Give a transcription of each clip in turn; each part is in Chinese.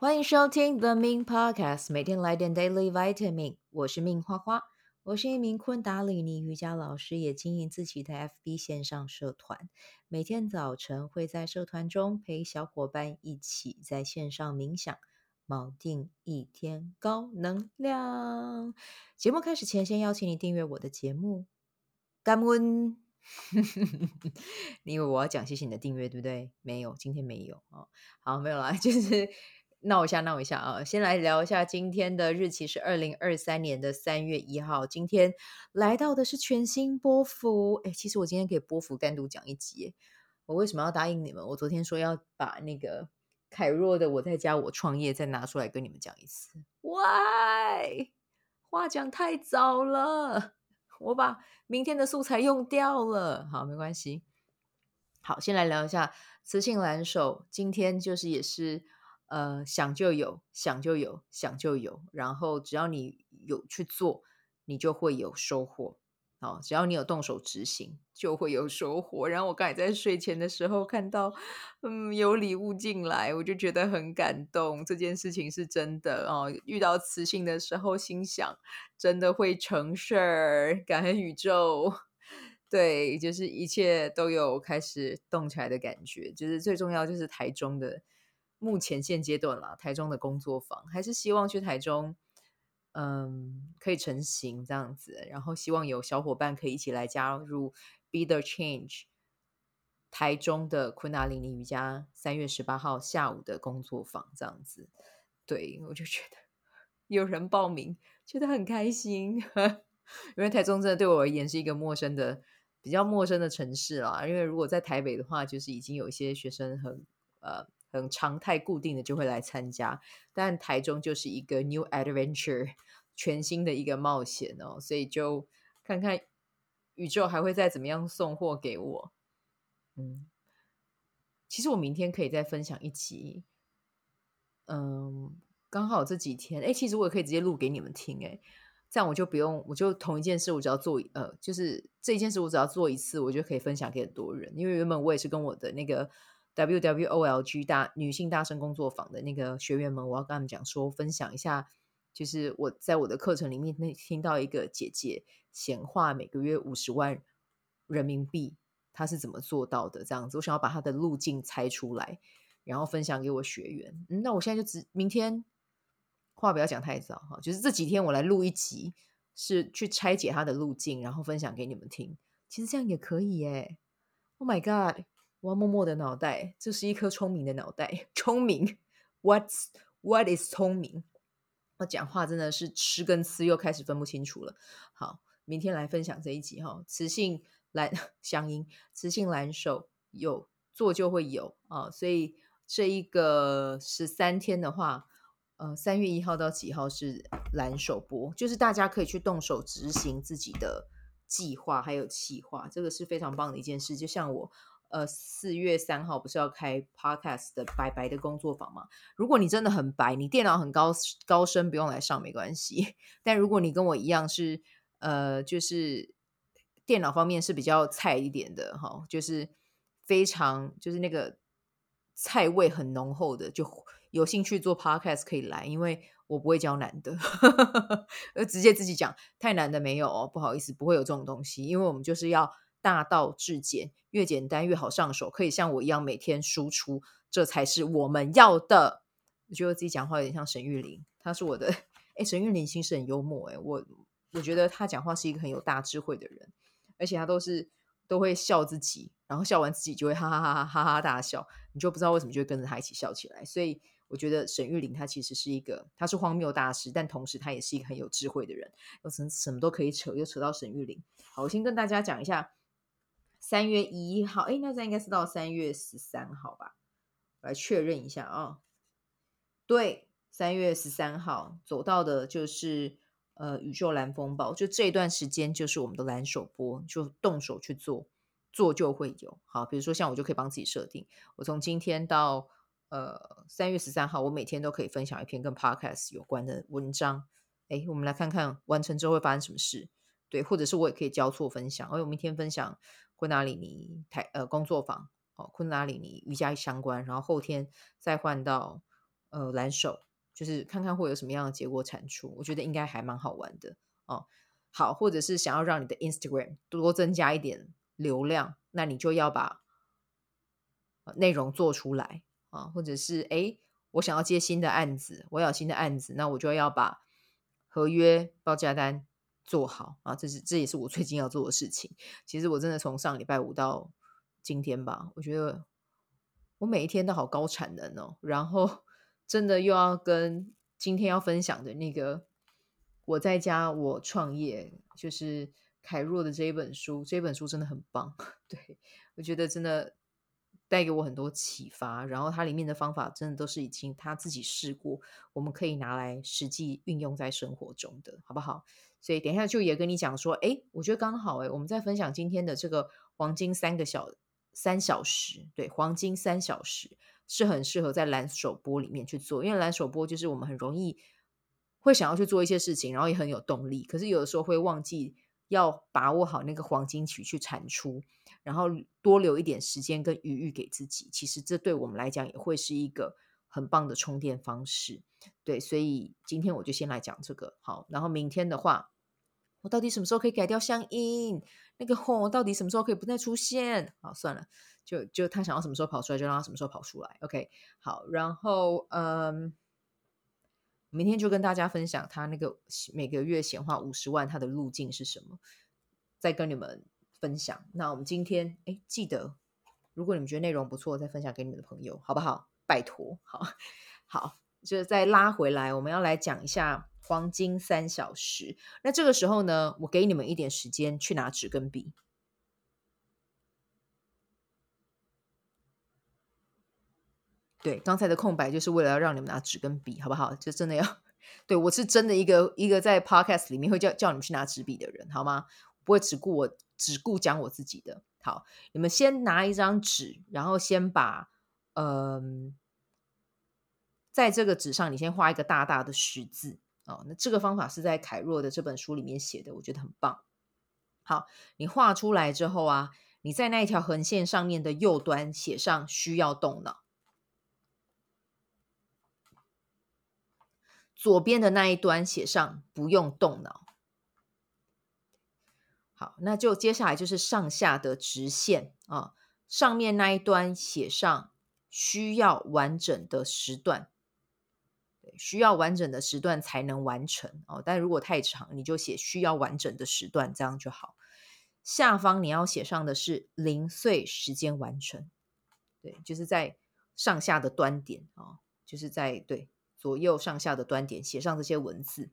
欢迎收听 The Min Podcast，每天来点 Daily Vitamin。我是 Min 花花，我是一名昆达里尼瑜伽老师，也经营自己的 FB 线上社团。每天早晨会在社团中陪小伙伴一起在线上冥想，锚定一天高能量。节目开始前，先邀请你订阅我的节目。感恩，你以为我要讲谢谢你的订阅，对不对？没有，今天没有哦。好，没有啦，就是。闹一下，闹一下啊！先来聊一下今天的日期是二零二三年的三月一号。今天来到的是全新波幅。哎，其实我今天可以波幅单独讲一集。我为什么要答应你们？我昨天说要把那个凯若的《我在家我创业》再拿出来跟你们讲一次。喂，话讲太早了，我把明天的素材用掉了。好，没关系。好，先来聊一下磁性蓝手。今天就是也是。呃，想就有，想就有，想就有。然后只要你有去做，你就会有收获。好，只要你有动手执行，就会有收获。然后我刚才在睡前的时候看到，嗯，有礼物进来，我就觉得很感动。这件事情是真的哦。遇到磁性的时候，心想真的会成事儿。感恩宇宙，对，就是一切都有开始动起来的感觉。就是最重要，就是台中的。目前现阶段啦，台中的工作坊还是希望去台中，嗯，可以成型这样子，然后希望有小伙伴可以一起来加入 Be the Change 台中的昆达里尼瑜伽三月十八号下午的工作坊这样子，对，我就觉得有人报名，觉得很开心，因为台中真的对我而言是一个陌生的、比较陌生的城市啦。因为如果在台北的话，就是已经有一些学生很呃。很常态固定的就会来参加，但台中就是一个 new adventure，全新的一个冒险哦，所以就看看宇宙还会再怎么样送货给我。嗯，其实我明天可以再分享一集，嗯，刚好这几天，哎，其实我也可以直接录给你们听，哎，这样我就不用，我就同一件事，我只要做，呃，就是这一件事我只要做一次，我就可以分享给很多人，因为原本我也是跟我的那个。WWOLG 大女性大声工作坊的那个学员们，我要跟他们讲说，分享一下，就是我在我的课程里面那听到一个姐姐显化每个月五十万人民币，她是怎么做到的？这样子，我想要把她的路径猜出来，然后分享给我学员。那我现在就只明天话不要讲太早哈，就是这几天我来录一集，是去拆解她的路径，然后分享给你们听。其实这样也可以耶。Oh my god！我默默的脑袋，这是一颗聪明的脑袋。聪明，What's What is 聪明？我讲话真的是吃跟吃又开始分不清楚了。好，明天来分享这一集哈。磁性蓝相音，磁性蓝手有做就会有啊。所以这一个十三天的话，呃，三月一号到几号是蓝手波，就是大家可以去动手执行自己的计划还有企划，这个是非常棒的一件事。就像我。呃，四月三号不是要开 Podcast 的白白的工作坊吗？如果你真的很白，你电脑很高高深，不用来上没关系。但如果你跟我一样是呃，就是电脑方面是比较菜一点的哈，就是非常就是那个菜味很浓厚的，就有兴趣做 Podcast 可以来，因为我不会教难的，呃，直接自己讲太难的没有哦，不好意思，不会有这种东西，因为我们就是要。大道至简，越简单越好上手，可以像我一样每天输出，这才是我们要的。我觉得自己讲话有点像沈玉琳，他是我的哎，沈玉琳其实很幽默哎，我我觉得他讲话是一个很有大智慧的人，而且他都是都会笑自己，然后笑完自己就会哈哈哈哈哈哈大笑，你就不知道为什么就会跟着他一起笑起来。所以我觉得沈玉琳他其实是一个，他是荒谬大师，但同时他也是一个很有智慧的人，我什什么都可以扯，又扯到沈玉琳。好，我先跟大家讲一下。三月一号，哎，那这应该是到三月十三号吧？我来确认一下啊、对，三月十三号走到的就是呃宇宙蓝风暴，就这一段时间就是我们的蓝手波，就动手去做，做就会有。好，比如说像我就可以帮自己设定，我从今天到呃三月十三号，我每天都可以分享一篇跟 Podcast 有关的文章。哎，我们来看看完成之后会发生什么事。对，或者是我也可以交错分享，而我明天分享。昆达里尼台呃工作坊哦，昆达里尼瑜伽相关，然后后天再换到呃蓝手，就是看看会有什么样的结果产出。我觉得应该还蛮好玩的哦。好，或者是想要让你的 Instagram 多增加一点流量，那你就要把内容做出来啊，或者是诶，我想要接新的案子，我有新的案子，那我就要把合约报价单做好啊。这是这也是我最近要做的事情。其实我真的从上礼拜五到今天吧，我觉得我每一天都好高产能哦，然后真的又要跟今天要分享的那个。我在家，我创业，就是凯若的这一本书，这本书真的很棒，对，我觉得真的带给我很多启发。然后它里面的方法真的都是已经他自己试过，我们可以拿来实际运用在生活中的，好不好？所以等一下就也跟你讲说，哎，我觉得刚好，哎，我们在分享今天的这个黄金三个小三小时，对，黄金三小时是很适合在蓝手波里面去做，因为蓝手波就是我们很容易。会想要去做一些事情，然后也很有动力，可是有的时候会忘记要把握好那个黄金期去产出，然后多留一点时间跟余裕给自己。其实这对我们来讲也会是一个很棒的充电方式。对，所以今天我就先来讲这个好，然后明天的话，我到底什么时候可以改掉相音？那个红到底什么时候可以不再出现？好，算了，就就他想要什么时候跑出来，就让他什么时候跑出来。OK，好，然后嗯。明天就跟大家分享他那个每个月显化五十万，他的路径是什么？再跟你们分享。那我们今天哎，记得如果你们觉得内容不错，再分享给你们的朋友，好不好？拜托，好好，就再拉回来，我们要来讲一下黄金三小时。那这个时候呢，我给你们一点时间去拿纸跟笔。对，刚才的空白就是为了要让你们拿纸跟笔，好不好？就真的要，对，我是真的一个一个在 podcast 里面会叫叫你们去拿纸笔的人，好吗？不会只顾我只顾讲我自己的。好，你们先拿一张纸，然后先把嗯，在这个纸上你先画一个大大的十字哦。那这个方法是在凯若的这本书里面写的，我觉得很棒。好，你画出来之后啊，你在那一条横线上面的右端写上需要动脑。左边的那一端写上不用动脑。好，那就接下来就是上下的直线啊。上面那一端写上需要完整的时段，需要完整的时段才能完成哦。但如果太长，你就写需要完整的时段，这样就好。下方你要写上的是零碎时间完成，对，就是在上下的端点啊，就是在对。左右上下的端点写上这些文字。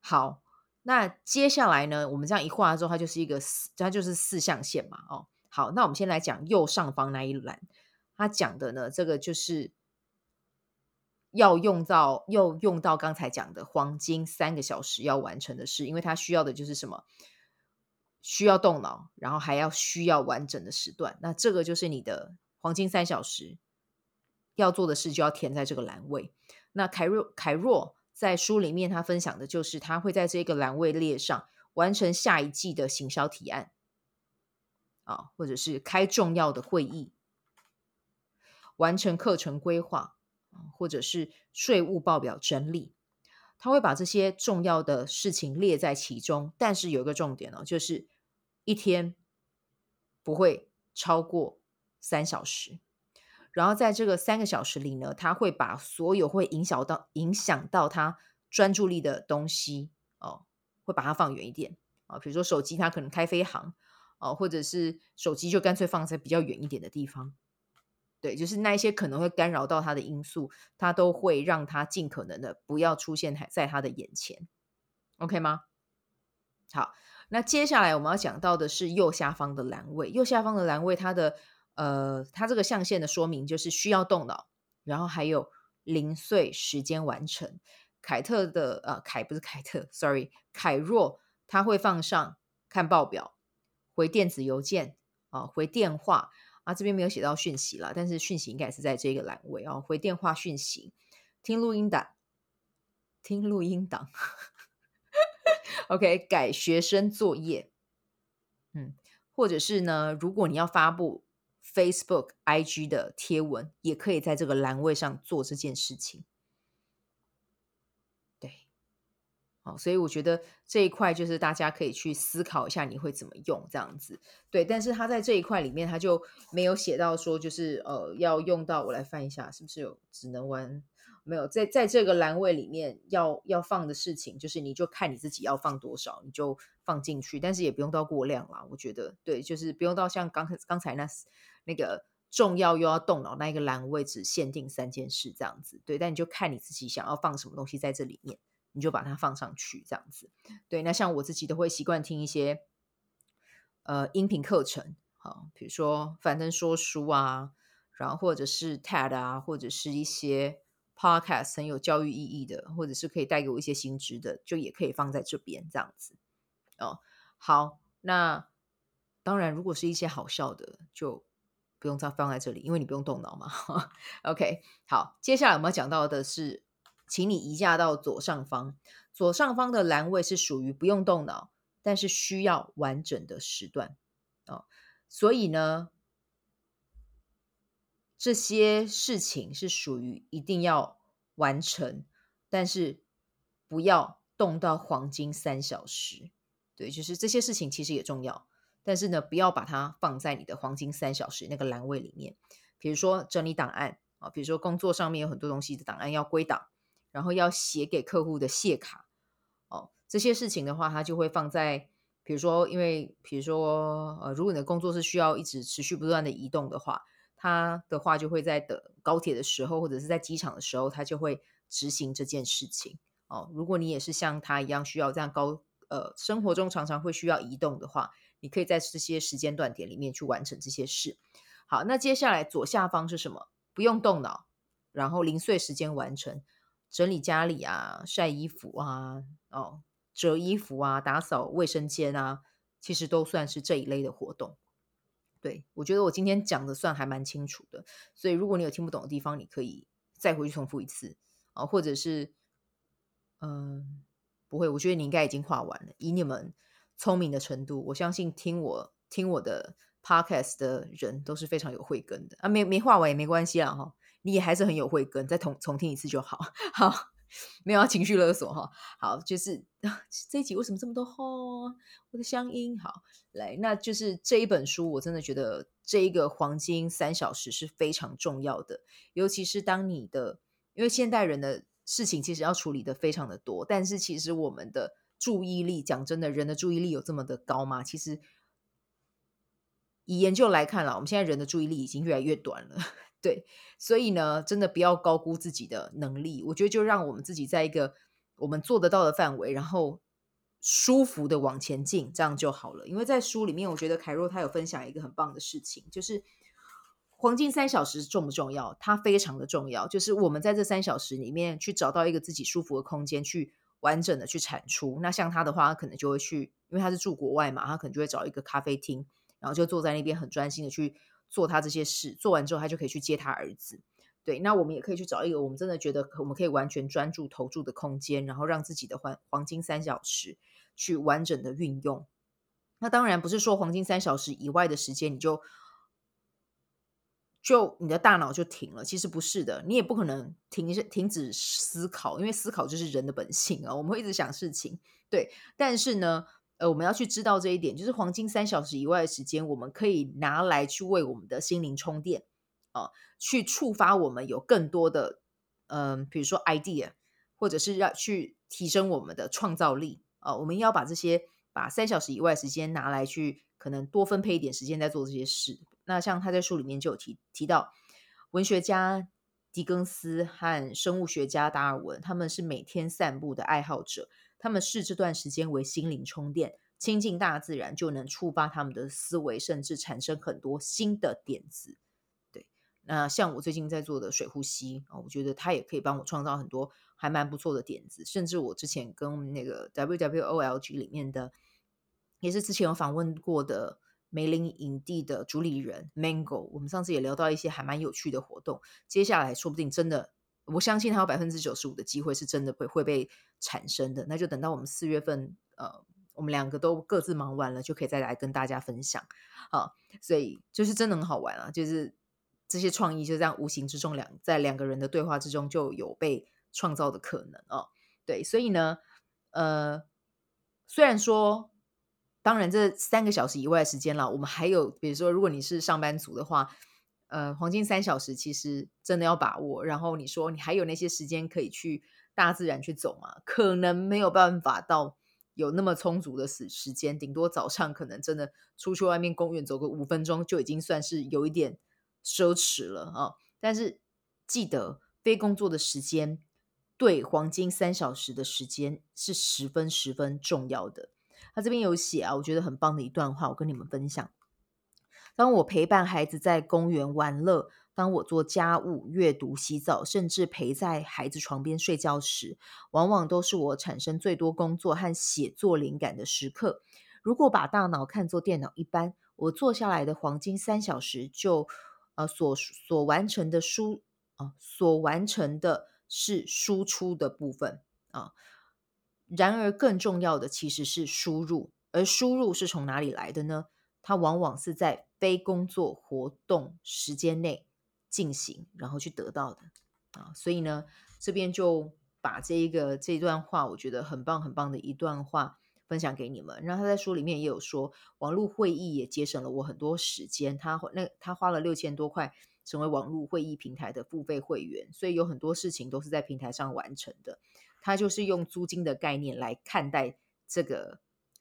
好，那接下来呢，我们这样一画之后，它就是一个四，它就是四象限嘛。哦，好，那我们先来讲右上方那一栏，它讲的呢，这个就是要用到，要用到刚才讲的黄金三个小时要完成的事，因为它需要的就是什么？需要动脑，然后还要需要完整的时段。那这个就是你的黄金三小时要做的事，就要填在这个栏位。那凯若凯若在书里面，他分享的就是他会在这个栏位列上完成下一季的行销提案啊，或者是开重要的会议，完成课程规划，或者是税务报表整理。他会把这些重要的事情列在其中，但是有一个重点哦，就是一天不会超过三小时。然后在这个三个小时里呢，他会把所有会影响到影响到他专注力的东西哦，会把它放远一点啊，比如说手机，他可能开飞航哦，或者是手机就干脆放在比较远一点的地方。对，就是那一些可能会干扰到他的因素，他都会让他尽可能的不要出现在他的眼前，OK 吗？好，那接下来我们要讲到的是右下方的栏位，右下方的栏位它的。呃，它这个象限的说明就是需要动脑，然后还有零碎时间完成。凯特的呃，凯不是凯特，sorry，凯若他会放上看报表、回电子邮件啊、回电话啊，这边没有写到讯息了，但是讯息应该是在这个栏位啊、回电话讯息、听录音档、听录音档，OK，改学生作业，嗯，或者是呢，如果你要发布。facebook ig 的贴文也可以在这个栏位上做这件事情。对。好所以我觉得这一块就是大家可以去思考一下你会怎么用这样子。对但是他在这一块里面他就没有写到说就是呃要用到我来翻一下是不是有只能玩没有，在在这个栏位里面要要放的事情，就是你就看你自己要放多少，你就放进去，但是也不用到过量啦。我觉得，对，就是不用到像刚刚才那那个重要又要动脑那一个栏位，只限定三件事这样子。对，但你就看你自己想要放什么东西在这里面。你就把它放上去，这样子。对，那像我自己都会习惯听一些呃音频课程，好，比如说樊登说书啊，然后或者是 TED 啊，或者是一些 Podcast 很有教育意义的，或者是可以带给我一些新知的，就也可以放在这边这样子。哦，好，那当然，如果是一些好笑的，就不用再放在这里，因为你不用动脑嘛。OK，好，接下来我们要讲到的是。请你移驾到左上方，左上方的栏位是属于不用动脑，但是需要完整的时段哦。所以呢，这些事情是属于一定要完成，但是不要动到黄金三小时。对，就是这些事情其实也重要，但是呢，不要把它放在你的黄金三小时那个栏位里面。比如说整理档案啊，比如说工作上面有很多东西的档案要归档。然后要写给客户的谢卡，哦，这些事情的话，它就会放在，比如说，因为比如说，呃，如果你的工作是需要一直持续不断的移动的话，他的话就会在等高铁的时候，或者是在机场的时候，他就会执行这件事情。哦，如果你也是像他一样需要这样高，呃，生活中常常会需要移动的话，你可以在这些时间段点里面去完成这些事。好，那接下来左下方是什么？不用动脑，然后零碎时间完成。整理家里啊，晒衣服啊，哦，折衣服啊，打扫卫生间啊，其实都算是这一类的活动。对，我觉得我今天讲的算还蛮清楚的，所以如果你有听不懂的地方，你可以再回去重复一次啊，或者是，嗯，不会，我觉得你应该已经画完了。以你们聪明的程度，我相信听我听我的 podcast 的人都是非常有慧根的啊，没没画完也没关系啦，哈。你也还是很有慧根，再重重听一次就好。好，没有要情绪勒索哈。好，就是 这一集为什么这么多哈、哦？我的乡音好来，那就是这一本书，我真的觉得这一个黄金三小时是非常重要的，尤其是当你的，因为现代人的事情其实要处理的非常的多，但是其实我们的注意力，讲真的，人的注意力有这么的高吗？其实以研究来看啦，我们现在人的注意力已经越来越短了。对，所以呢，真的不要高估自己的能力。我觉得就让我们自己在一个我们做得到的范围，然后舒服的往前进，这样就好了。因为在书里面，我觉得凯若他有分享一个很棒的事情，就是黄金三小时重不重要？它非常的重要。就是我们在这三小时里面去找到一个自己舒服的空间，去完整的去产出。那像他的话，他可能就会去，因为他是住国外嘛，他可能就会找一个咖啡厅，然后就坐在那边很专心的去。做他这些事，做完之后他就可以去接他儿子。对，那我们也可以去找一个我们真的觉得我们可以完全专注投注的空间，然后让自己的黄黄金三小时去完整的运用。那当然不是说黄金三小时以外的时间你就就你的大脑就停了，其实不是的，你也不可能停停止思考，因为思考就是人的本性啊，我们会一直想事情。对，但是呢。呃，我们要去知道这一点，就是黄金三小时以外的时间，我们可以拿来去为我们的心灵充电、呃，去触发我们有更多的，嗯、比如说 idea，或者是要去提升我们的创造力啊、我们要把这些把三小时以外时间拿来去，可能多分配一点时间在做这些事。那像他在书里面就有提提到，文学家狄更斯和生物学家达尔文，他们是每天散步的爱好者。他们视这段时间为心灵充电，亲近大自然就能触发他们的思维，甚至产生很多新的点子。那像我最近在做的水呼吸啊，我觉得它也可以帮我创造很多还蛮不错的点子。甚至我之前跟那个 WWOLG 里面的，也是之前有访问过的梅林影帝的主理人 Mango，我们上次也聊到一些还蛮有趣的活动。接下来说不定真的。我相信他有百分之九十五的机会是真的会会被产生的，那就等到我们四月份，呃，我们两个都各自忙完了，就可以再来跟大家分享。好，所以就是真的很好玩啊，就是这些创意就这样无形之中两在两个人的对话之中就有被创造的可能哦。对，所以呢，呃，虽然说，当然这三个小时以外的时间了，我们还有，比如说，如果你是上班族的话，呃，黄金三小时其实真的要把握。然后你说你还有那些时间可以去大自然去走吗？可能没有办法到有那么充足的时时间，顶多早上可能真的出去外面公园走个五分钟就已经算是有一点奢侈了啊。但是记得非工作的时间。对，黄金三小时的时间是十分十分重要的。他这边有写啊，我觉得很棒的一段话，我跟你们分享。当我陪伴孩子在公园玩乐，当我做家务、阅读、洗澡，甚至陪在孩子床边睡觉时，往往都是我产生最多工作和写作灵感的时刻。如果把大脑看作电脑一般，我坐下来的黄金三小时就呃所所完成的输啊、所完成的。是输出的部分啊，然而更重要的其实是输入，而输入是从哪里来的呢？它往往是在非工作活动时间内进行，然后去得到的啊。所以呢，这边就把这一个这段话，我觉得很棒很棒的一段话分享给你们。然后他在书里面也有说，网络会议也节省了我很多时间。他那他花了六千多块。成为网络会议平台的付费会员，所以有很多事情都是在平台上完成的。他就是用租金的概念来看待这个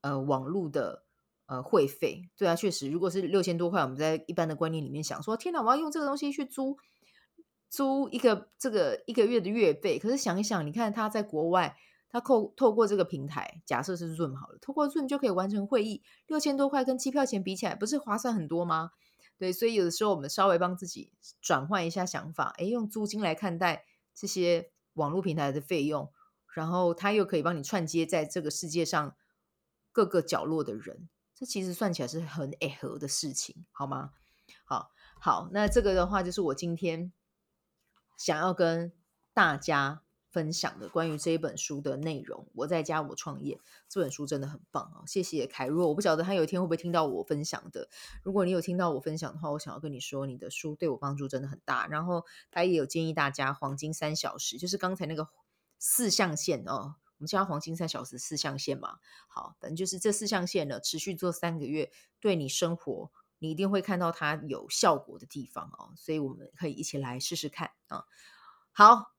呃网络的呃会费。对啊，确实，如果是六千多块，我们在一般的观念里面想说，天哪，我要用这个东西去租租一个这个一个月的月费。可是想一想，你看他在国外，他透透过这个平台，假设是 Zoom 好了，透过 Zoom 就可以完成会议，六千多块跟机票钱比起来，不是划算很多吗？对，所以有的时候我们稍微帮自己转换一下想法，诶，用租金来看待这些网络平台的费用，然后它又可以帮你串接在这个世界上各个角落的人，这其实算起来是很诶合的事情，好吗？好，好，那这个的话就是我今天想要跟大家。分享的关于这一本书的内容，我在家我创业这本书真的很棒啊！谢谢凯若，我不晓得他有一天会不会听到我分享的。如果你有听到我分享的话，我想要跟你说，你的书对我帮助真的很大。然后他也有建议大家黄金三小时，就是刚才那个四象限哦，我们叫黄金三小时四象限嘛。好，反正就是这四象限呢，持续做三个月，对你生活你一定会看到它有效果的地方哦。所以我们可以一起来试试看啊。好。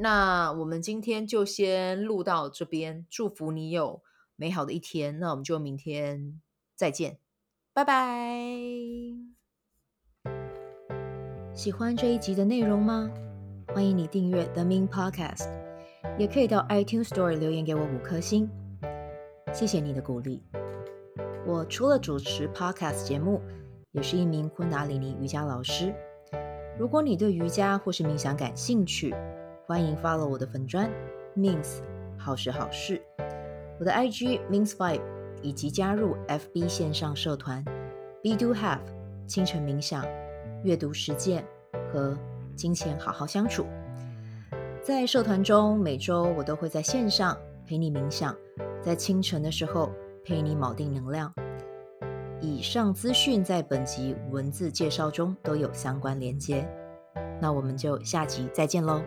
那我们今天就先录到这边，祝福你有美好的一天。那我们就明天再见，拜拜。喜欢这一集的内容吗？欢迎你订阅 The Min Podcast，也可以到 iTunes Store 留言给我五颗星，谢谢你的鼓励。我除了主持 Podcast 节目，也是一名昆达里尼瑜伽老师。如果你对瑜伽或是冥想感兴趣，欢迎 follow 我的粉砖 Mins 好时好事，我的 IG Mins Vibe，以及加入 FB 线上社团 Be Do Have 清晨冥想、阅读实践和金钱好好相处。在社团中，每周我都会在线上陪你冥想，在清晨的时候陪你铆定能量。以上资讯在本集文字介绍中都有相关连接。那我们就下集再见喽。